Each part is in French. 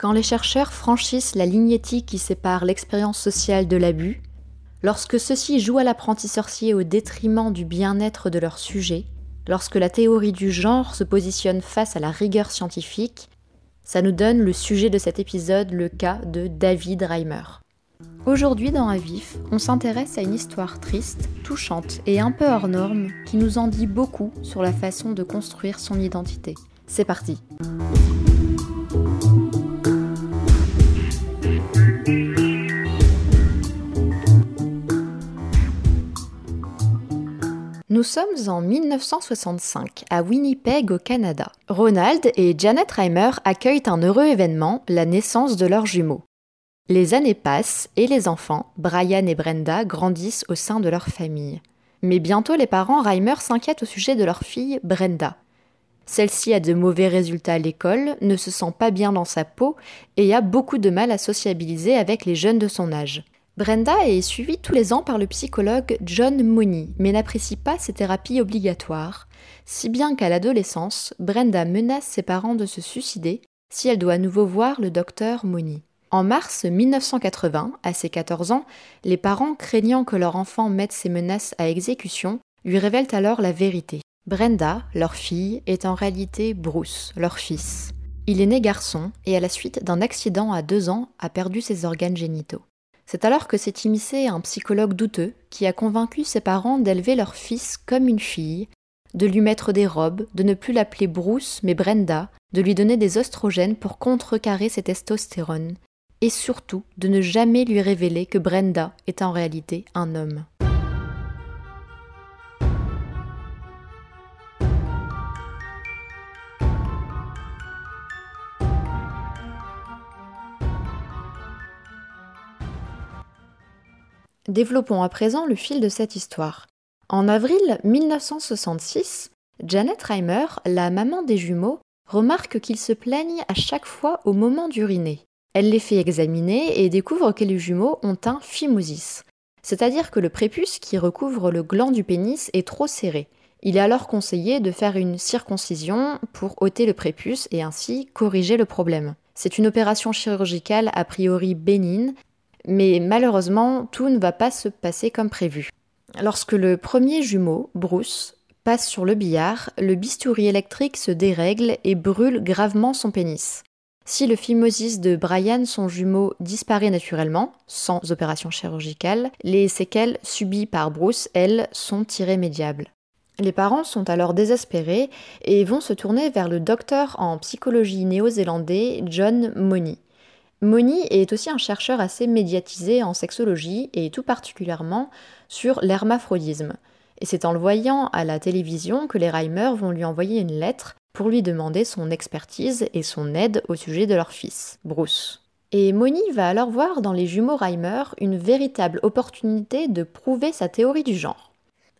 Quand les chercheurs franchissent la ligne éthique qui sépare l'expérience sociale de l'abus, lorsque ceux-ci jouent à l'apprenti sorcier au détriment du bien-être de leur sujet, lorsque la théorie du genre se positionne face à la rigueur scientifique, ça nous donne le sujet de cet épisode, le cas de David Reimer. Aujourd'hui dans Avif, on s'intéresse à une histoire triste, touchante et un peu hors norme qui nous en dit beaucoup sur la façon de construire son identité. C'est parti. Nous sommes en 1965 à Winnipeg au Canada. Ronald et Janet Reimer accueillent un heureux événement, la naissance de leurs jumeaux. Les années passent et les enfants, Brian et Brenda, grandissent au sein de leur famille. Mais bientôt les parents Reimer s'inquiètent au sujet de leur fille Brenda. Celle-ci a de mauvais résultats à l'école, ne se sent pas bien dans sa peau et a beaucoup de mal à sociabiliser avec les jeunes de son âge. Brenda est suivie tous les ans par le psychologue John Mooney, mais n'apprécie pas ces thérapies obligatoires, si bien qu'à l'adolescence, Brenda menace ses parents de se suicider si elle doit à nouveau voir le docteur Mooney. En mars 1980, à ses 14 ans, les parents, craignant que leur enfant mette ses menaces à exécution, lui révèlent alors la vérité. Brenda, leur fille, est en réalité Bruce, leur fils. Il est né garçon et à la suite d'un accident à deux ans a perdu ses organes génitaux. C'est alors que s'est immiscé un psychologue douteux qui a convaincu ses parents d'élever leur fils comme une fille, de lui mettre des robes, de ne plus l'appeler Bruce mais Brenda, de lui donner des oestrogènes pour contrecarrer ses testostérones, et surtout de ne jamais lui révéler que Brenda est en réalité un homme. Développons à présent le fil de cette histoire. En avril 1966, Janet Reimer, la maman des jumeaux, remarque qu'ils se plaignent à chaque fois au moment d'uriner. Elle les fait examiner et découvre que les jumeaux ont un phimosis, c'est-à-dire que le prépuce qui recouvre le gland du pénis est trop serré. Il est alors conseillé de faire une circoncision pour ôter le prépuce et ainsi corriger le problème. C'est une opération chirurgicale a priori bénigne mais malheureusement, tout ne va pas se passer comme prévu. Lorsque le premier jumeau, Bruce, passe sur le billard, le bistouri électrique se dérègle et brûle gravement son pénis. Si le phimosis de Brian, son jumeau, disparaît naturellement, sans opération chirurgicale, les séquelles subies par Bruce, elles, sont irrémédiables. Les parents sont alors désespérés et vont se tourner vers le docteur en psychologie néo-zélandais John Money. Moni est aussi un chercheur assez médiatisé en sexologie et tout particulièrement sur l'hermaphrodisme. Et c'est en le voyant à la télévision que les Reimer vont lui envoyer une lettre pour lui demander son expertise et son aide au sujet de leur fils, Bruce. Et Moni va alors voir dans les jumeaux Reimer une véritable opportunité de prouver sa théorie du genre.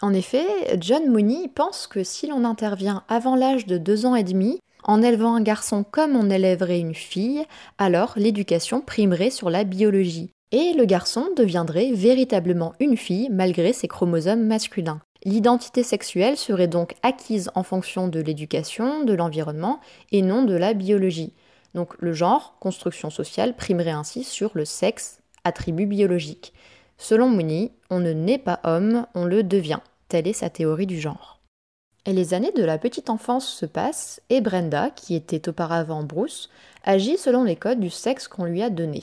En effet, John Mooney pense que si l'on intervient avant l'âge de deux ans et demi, en élevant un garçon comme on élèverait une fille, alors l'éducation primerait sur la biologie. Et le garçon deviendrait véritablement une fille malgré ses chromosomes masculins. L'identité sexuelle serait donc acquise en fonction de l'éducation, de l'environnement et non de la biologie. Donc le genre, construction sociale, primerait ainsi sur le sexe, attribut biologique. Selon Mooney, on ne naît pas homme, on le devient. Telle est sa théorie du genre. Les années de la petite enfance se passent, et Brenda, qui était auparavant Bruce, agit selon les codes du sexe qu'on lui a donné,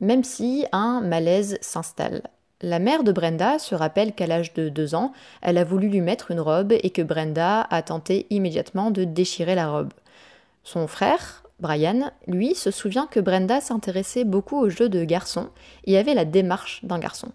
même si un malaise s'installe. La mère de Brenda se rappelle qu'à l'âge de deux ans, elle a voulu lui mettre une robe et que Brenda a tenté immédiatement de déchirer la robe. Son frère, Brian, lui, se souvient que Brenda s'intéressait beaucoup aux jeux de garçons et avait la démarche d'un garçon.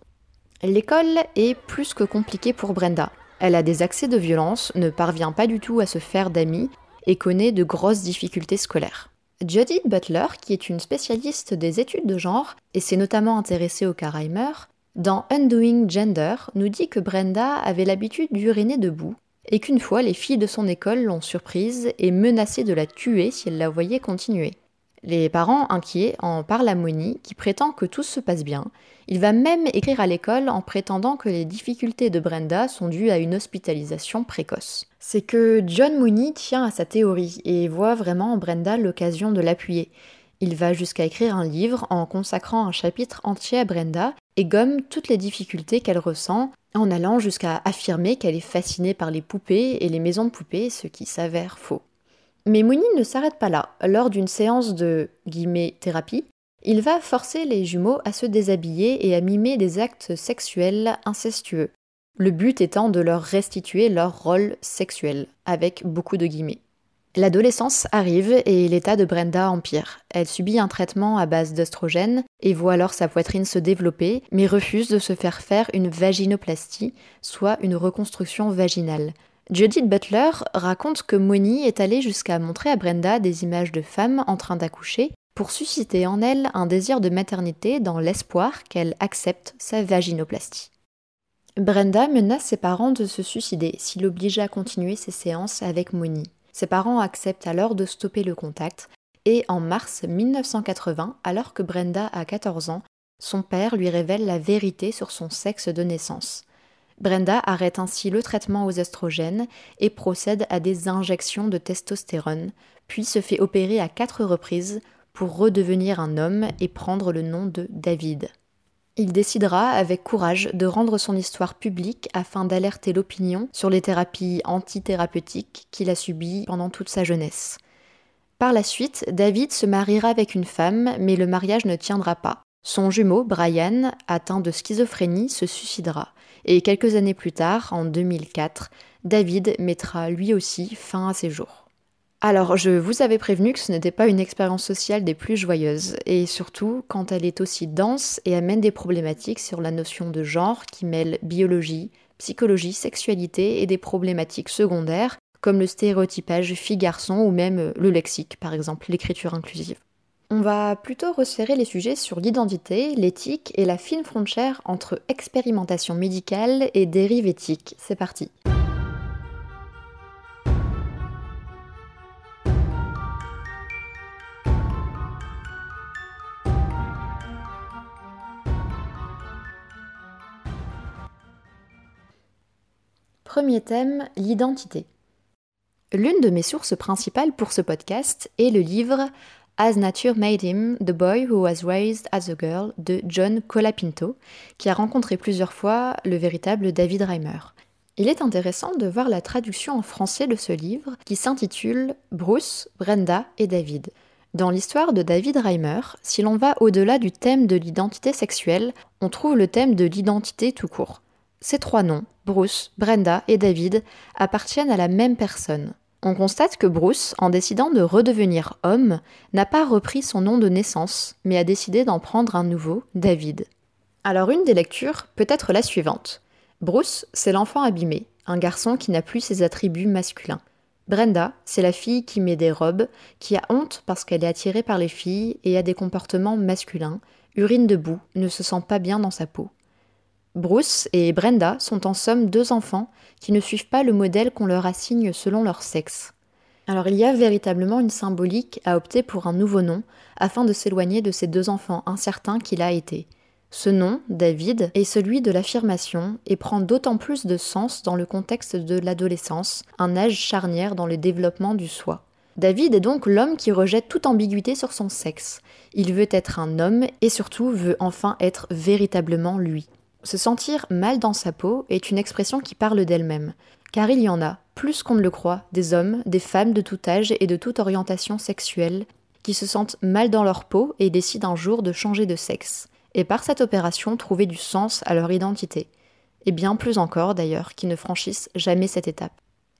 L'école est plus que compliquée pour Brenda. Elle a des accès de violence, ne parvient pas du tout à se faire d'amis et connaît de grosses difficultés scolaires. Judith Butler, qui est une spécialiste des études de genre et s'est notamment intéressée au Reimer, dans Undoing Gender, nous dit que Brenda avait l'habitude d'uriner debout et qu'une fois les filles de son école l'ont surprise et menacée de la tuer si elle la voyait continuer. Les parents inquiets en parlent à Moni, qui prétend que tout se passe bien. Il va même écrire à l'école en prétendant que les difficultés de Brenda sont dues à une hospitalisation précoce. C'est que John Mooney tient à sa théorie et voit vraiment en Brenda l'occasion de l'appuyer. Il va jusqu'à écrire un livre en consacrant un chapitre entier à Brenda et gomme toutes les difficultés qu'elle ressent en allant jusqu'à affirmer qu'elle est fascinée par les poupées et les maisons de poupées, ce qui s'avère faux. Mais Mooney ne s'arrête pas là. Lors d'une séance de guillemets, thérapie, il va forcer les jumeaux à se déshabiller et à mimer des actes sexuels incestueux, le but étant de leur restituer leur rôle sexuel, avec beaucoup de guillemets. L'adolescence arrive et l'état de Brenda empire. Elle subit un traitement à base d'œstrogène et voit alors sa poitrine se développer, mais refuse de se faire faire une vaginoplastie, soit une reconstruction vaginale. Judith Butler raconte que Moni est allée jusqu'à montrer à Brenda des images de femmes en train d'accoucher pour susciter en elle un désir de maternité dans l'espoir qu'elle accepte sa vaginoplastie. Brenda menace ses parents de se suicider s'il obligeait à continuer ses séances avec Moni. Ses parents acceptent alors de stopper le contact et en mars 1980, alors que Brenda a 14 ans, son père lui révèle la vérité sur son sexe de naissance. Brenda arrête ainsi le traitement aux estrogènes et procède à des injections de testostérone, puis se fait opérer à quatre reprises pour redevenir un homme et prendre le nom de David. Il décidera avec courage de rendre son histoire publique afin d'alerter l'opinion sur les thérapies antithérapeutiques qu'il a subies pendant toute sa jeunesse. Par la suite, David se mariera avec une femme, mais le mariage ne tiendra pas. Son jumeau, Brian, atteint de schizophrénie, se suicidera. Et quelques années plus tard, en 2004, David mettra lui aussi fin à ses jours. Alors, je vous avais prévenu que ce n'était pas une expérience sociale des plus joyeuses, et surtout quand elle est aussi dense et amène des problématiques sur la notion de genre qui mêle biologie, psychologie, sexualité et des problématiques secondaires comme le stéréotypage fille-garçon ou même le lexique, par exemple l'écriture inclusive. On va plutôt resserrer les sujets sur l'identité, l'éthique et la fine frontière entre expérimentation médicale et dérive éthique. C'est parti. Premier thème, l'identité. L'une de mes sources principales pour ce podcast est le livre As Nature Made Him, The Boy Who Was Raised as a Girl de John Colapinto, qui a rencontré plusieurs fois le véritable David Reimer. Il est intéressant de voir la traduction en français de ce livre qui s'intitule Bruce, Brenda et David. Dans l'histoire de David Reimer, si l'on va au-delà du thème de l'identité sexuelle, on trouve le thème de l'identité tout court. Ces trois noms, Bruce, Brenda et David, appartiennent à la même personne. On constate que Bruce, en décidant de redevenir homme, n'a pas repris son nom de naissance, mais a décidé d'en prendre un nouveau, David. Alors une des lectures peut être la suivante. Bruce, c'est l'enfant abîmé, un garçon qui n'a plus ses attributs masculins. Brenda, c'est la fille qui met des robes, qui a honte parce qu'elle est attirée par les filles et a des comportements masculins, urine debout, ne se sent pas bien dans sa peau. Bruce et Brenda sont en somme deux enfants qui ne suivent pas le modèle qu'on leur assigne selon leur sexe. Alors il y a véritablement une symbolique à opter pour un nouveau nom afin de s'éloigner de ces deux enfants incertains qu'il a été. Ce nom, David, est celui de l'affirmation et prend d'autant plus de sens dans le contexte de l'adolescence, un âge charnière dans le développement du soi. David est donc l'homme qui rejette toute ambiguïté sur son sexe. Il veut être un homme et surtout veut enfin être véritablement lui. Se sentir mal dans sa peau est une expression qui parle d'elle-même, car il y en a, plus qu'on ne le croit, des hommes, des femmes de tout âge et de toute orientation sexuelle, qui se sentent mal dans leur peau et décident un jour de changer de sexe, et par cette opération trouver du sens à leur identité, et bien plus encore d'ailleurs, qui ne franchissent jamais cette étape.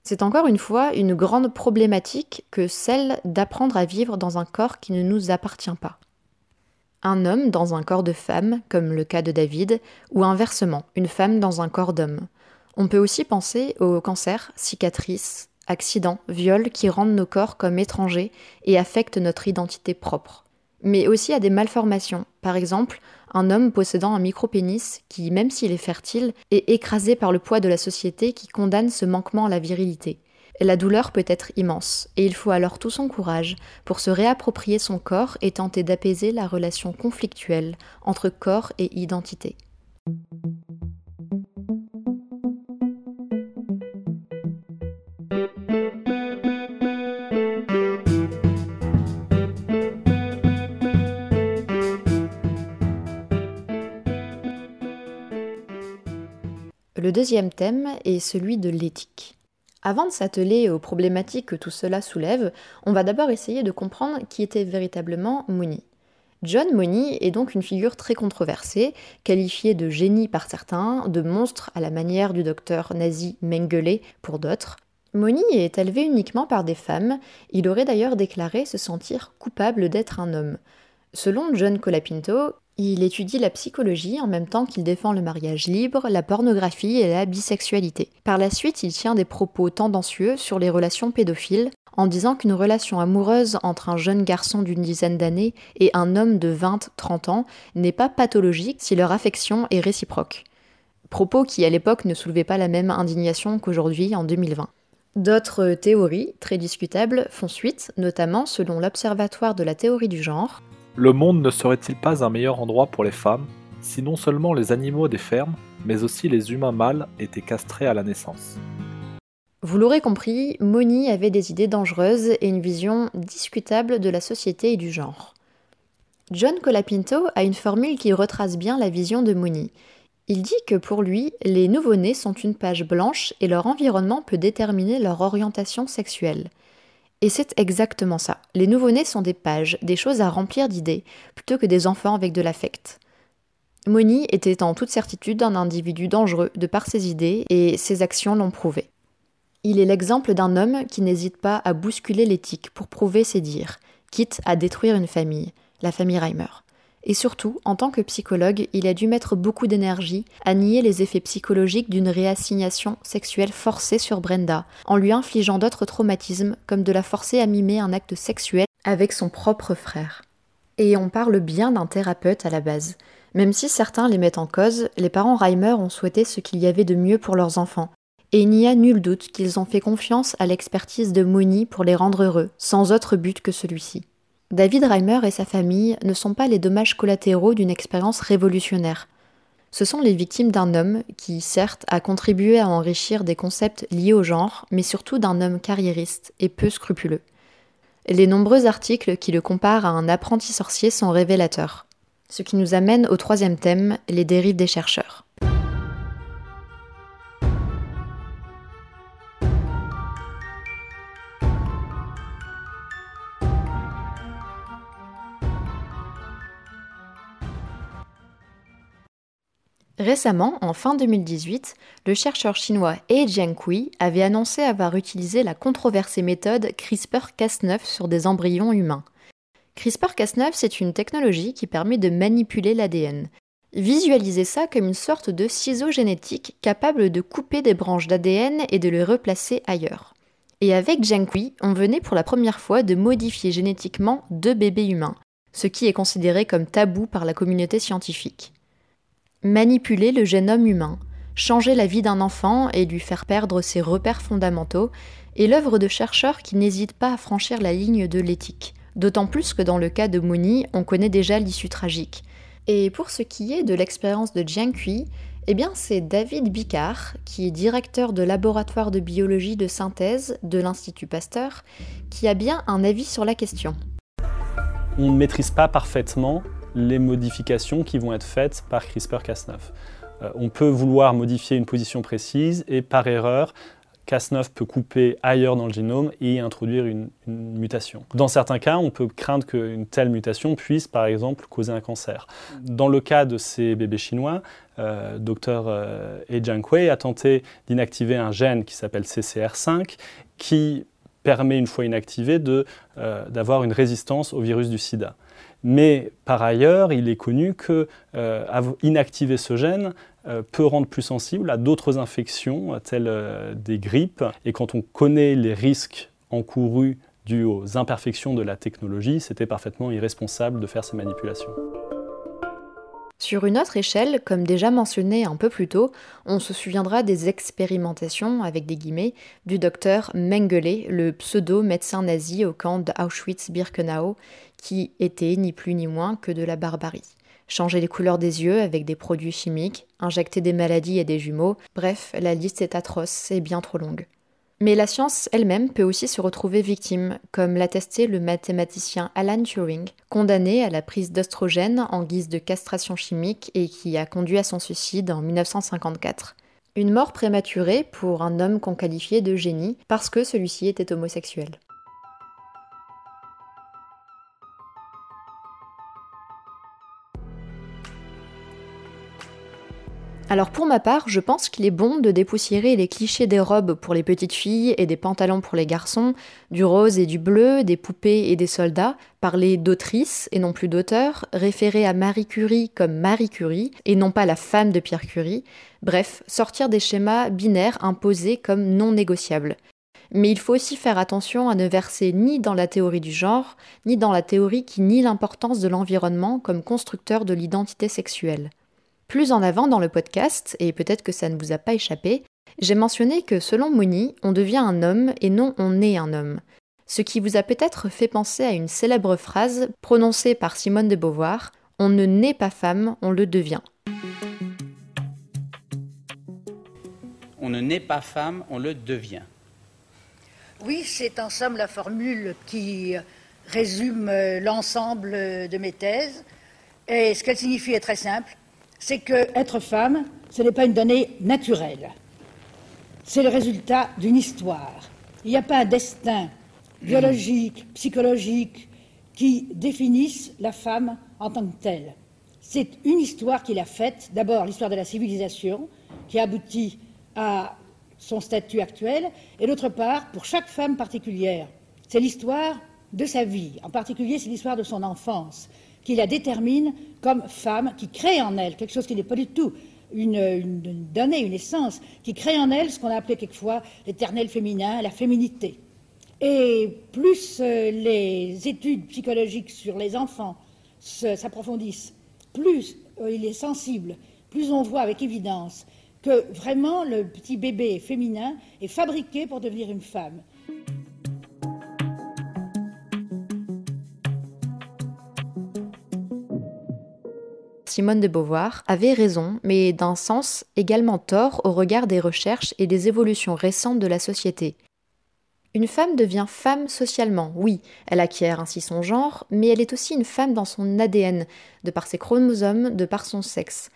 C'est encore une fois une grande problématique que celle d'apprendre à vivre dans un corps qui ne nous appartient pas un homme dans un corps de femme, comme le cas de David, ou inversement, une femme dans un corps d'homme. On peut aussi penser aux cancers, cicatrices, accidents, viols qui rendent nos corps comme étrangers et affectent notre identité propre. Mais aussi à des malformations, par exemple un homme possédant un micro-pénis qui, même s'il est fertile, est écrasé par le poids de la société qui condamne ce manquement à la virilité. La douleur peut être immense, et il faut alors tout son courage pour se réapproprier son corps et tenter d'apaiser la relation conflictuelle entre corps et identité. Le deuxième thème est celui de l'éthique. Avant de s'atteler aux problématiques que tout cela soulève, on va d'abord essayer de comprendre qui était véritablement Mooney. John Money est donc une figure très controversée, qualifiée de génie par certains, de monstre à la manière du docteur nazi Mengele pour d'autres. Money est élevé uniquement par des femmes, il aurait d'ailleurs déclaré se sentir coupable d'être un homme. Selon John Colapinto, il étudie la psychologie en même temps qu'il défend le mariage libre, la pornographie et la bisexualité. Par la suite, il tient des propos tendancieux sur les relations pédophiles, en disant qu'une relation amoureuse entre un jeune garçon d'une dizaine d'années et un homme de 20-30 ans n'est pas pathologique si leur affection est réciproque. Propos qui à l'époque ne soulevaient pas la même indignation qu'aujourd'hui en 2020. D'autres théories, très discutables, font suite, notamment selon l'Observatoire de la théorie du genre, le monde ne serait-il pas un meilleur endroit pour les femmes si non seulement les animaux des fermes, mais aussi les humains mâles étaient castrés à la naissance? Vous l'aurez compris, Moni avait des idées dangereuses et une vision discutable de la société et du genre. John Colapinto a une formule qui retrace bien la vision de Moni. Il dit que pour lui, les nouveau-nés sont une page blanche et leur environnement peut déterminer leur orientation sexuelle. Et c'est exactement ça. Les nouveau-nés sont des pages, des choses à remplir d'idées, plutôt que des enfants avec de l'affect. Moni était en toute certitude un individu dangereux de par ses idées, et ses actions l'ont prouvé. Il est l'exemple d'un homme qui n'hésite pas à bousculer l'éthique pour prouver ses dires, quitte à détruire une famille, la famille Reimer. Et surtout, en tant que psychologue, il a dû mettre beaucoup d'énergie à nier les effets psychologiques d'une réassignation sexuelle forcée sur Brenda, en lui infligeant d'autres traumatismes, comme de la forcer à mimer un acte sexuel avec son propre frère. Et on parle bien d'un thérapeute à la base. Même si certains les mettent en cause, les parents Reimer ont souhaité ce qu'il y avait de mieux pour leurs enfants. Et il n'y a nul doute qu'ils ont fait confiance à l'expertise de Moni pour les rendre heureux, sans autre but que celui-ci. David Reimer et sa famille ne sont pas les dommages collatéraux d'une expérience révolutionnaire. Ce sont les victimes d'un homme qui, certes, a contribué à enrichir des concepts liés au genre, mais surtout d'un homme carriériste et peu scrupuleux. Les nombreux articles qui le comparent à un apprenti sorcier sont révélateurs. Ce qui nous amène au troisième thème, les dérives des chercheurs. Récemment, en fin 2018, le chercheur chinois He Jiankui avait annoncé avoir utilisé la controversée méthode CRISPR-Cas9 sur des embryons humains. CRISPR-Cas9, c'est une technologie qui permet de manipuler l'ADN. Visualisez ça comme une sorte de ciseau génétique capable de couper des branches d'ADN et de les replacer ailleurs. Et avec Jiankui, on venait pour la première fois de modifier génétiquement deux bébés humains, ce qui est considéré comme tabou par la communauté scientifique manipuler le génome humain, changer la vie d'un enfant et lui faire perdre ses repères fondamentaux, est l'œuvre de chercheurs qui n'hésitent pas à franchir la ligne de l'éthique. D'autant plus que dans le cas de Mooney, on connaît déjà l'issue tragique. Et pour ce qui est de l'expérience de Jiang Kui, eh bien c'est David Bicard, qui est directeur de laboratoire de biologie de synthèse de l'Institut Pasteur, qui a bien un avis sur la question. On ne maîtrise pas parfaitement les modifications qui vont être faites par CRISPR-Cas9. Euh, on peut vouloir modifier une position précise et par erreur, Cas9 peut couper ailleurs dans le génome et introduire une, mutation. Dans certains cas, on peut craindre qu'une telle mutation puisse, par exemple, causer un cancer. Dans le cas de ces bébés chinois, euh, Dr euh, Jiankui a tenté d'inactiver un gène qui s'appelle CCR5 qui permet, une fois inactivé, euh, d'avoir une résistance au virus du sida. Mais par ailleurs, il est connu que euh, inactiver ce gène euh, peut rendre plus sensible à d'autres infections, telles euh, des grippes. Et quand on connaît les risques encourus dus aux imperfections de la technologie, c'était parfaitement irresponsable de faire ces manipulations. Sur une autre échelle, comme déjà mentionné un peu plus tôt, on se souviendra des expérimentations, avec des guillemets, du docteur Mengele, le pseudo-médecin nazi au camp d'Auschwitz-Birkenau, qui était ni plus ni moins que de la barbarie. Changer les couleurs des yeux avec des produits chimiques, injecter des maladies et des jumeaux, bref, la liste est atroce et bien trop longue. Mais la science elle-même peut aussi se retrouver victime, comme l'a testé le mathématicien Alan Turing, condamné à la prise d'oestrogène en guise de castration chimique et qui a conduit à son suicide en 1954. Une mort prématurée pour un homme qu'on qualifiait de génie parce que celui-ci était homosexuel. Alors pour ma part, je pense qu'il est bon de dépoussiérer les clichés des robes pour les petites filles et des pantalons pour les garçons, du rose et du bleu, des poupées et des soldats, parler d'autrice et non plus d'auteur, référer à Marie Curie comme Marie Curie et non pas la femme de Pierre Curie, bref, sortir des schémas binaires imposés comme non négociables. Mais il faut aussi faire attention à ne verser ni dans la théorie du genre, ni dans la théorie qui nie l'importance de l'environnement comme constructeur de l'identité sexuelle. Plus en avant dans le podcast, et peut-être que ça ne vous a pas échappé, j'ai mentionné que selon Mooney, on devient un homme et non on est un homme. Ce qui vous a peut-être fait penser à une célèbre phrase prononcée par Simone de Beauvoir On ne naît pas femme, on le devient. On ne naît pas femme, on le devient. Oui, c'est en somme la formule qui résume l'ensemble de mes thèses. Et ce qu'elle signifie est très simple c'est que être femme, ce n'est pas une donnée naturelle. C'est le résultat d'une histoire. Il n'y a pas un destin biologique, psychologique qui définisse la femme en tant que telle. C'est une histoire qu'il a faite, d'abord l'histoire de la civilisation, qui aboutit à son statut actuel, et d'autre part, pour chaque femme particulière, c'est l'histoire de sa vie, en particulier c'est l'histoire de son enfance, qui la détermine comme femme, qui crée en elle quelque chose qui n'est pas du tout une, donnée, une essence, qui crée en elle ce qu'on a appelé quelquefois l'éternel féminin, la féminité. Et plus euh, les études psychologiques sur les enfants s'approfondissent, plus euh, il est sensible, plus on voit avec évidence que vraiment le petit bébé féminin est fabriqué pour devenir une femme. Simone de Beauvoir avait raison, mais d'un sens également tort au regard des recherches et des évolutions récentes de la société. Une femme devient femme socialement, oui, elle acquiert ainsi son genre, mais elle est aussi une femme dans son ADN, de par ses chromosomes, de par son sexe.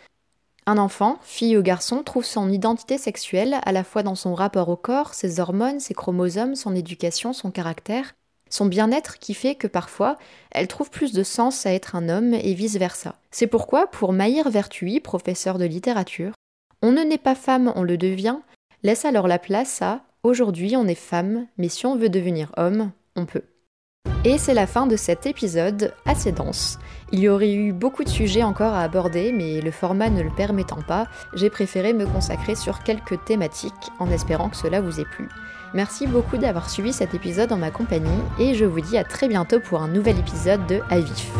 Un enfant, fille ou garçon, trouve son identité sexuelle à la fois dans son rapport au corps, ses hormones, ses chromosomes, son éducation, son caractère, son bien-être qui fait que parfois, elle trouve plus de sens à être un homme et vice-versa. C'est pourquoi, pour Maïr Vertui, professeur de littérature, on ne naît pas femme, on le devient, laisse alors la place à aujourd'hui on est femme, mais si on veut devenir homme, on peut. Et c'est la fin de cet épisode assez dense. Il y aurait eu beaucoup de sujets encore à aborder, mais le format ne le permettant pas, j'ai préféré me consacrer sur quelques thématiques en espérant que cela vous ait plu. Merci beaucoup d'avoir suivi cet épisode en ma compagnie et je vous dis à très bientôt pour un nouvel épisode de Avif.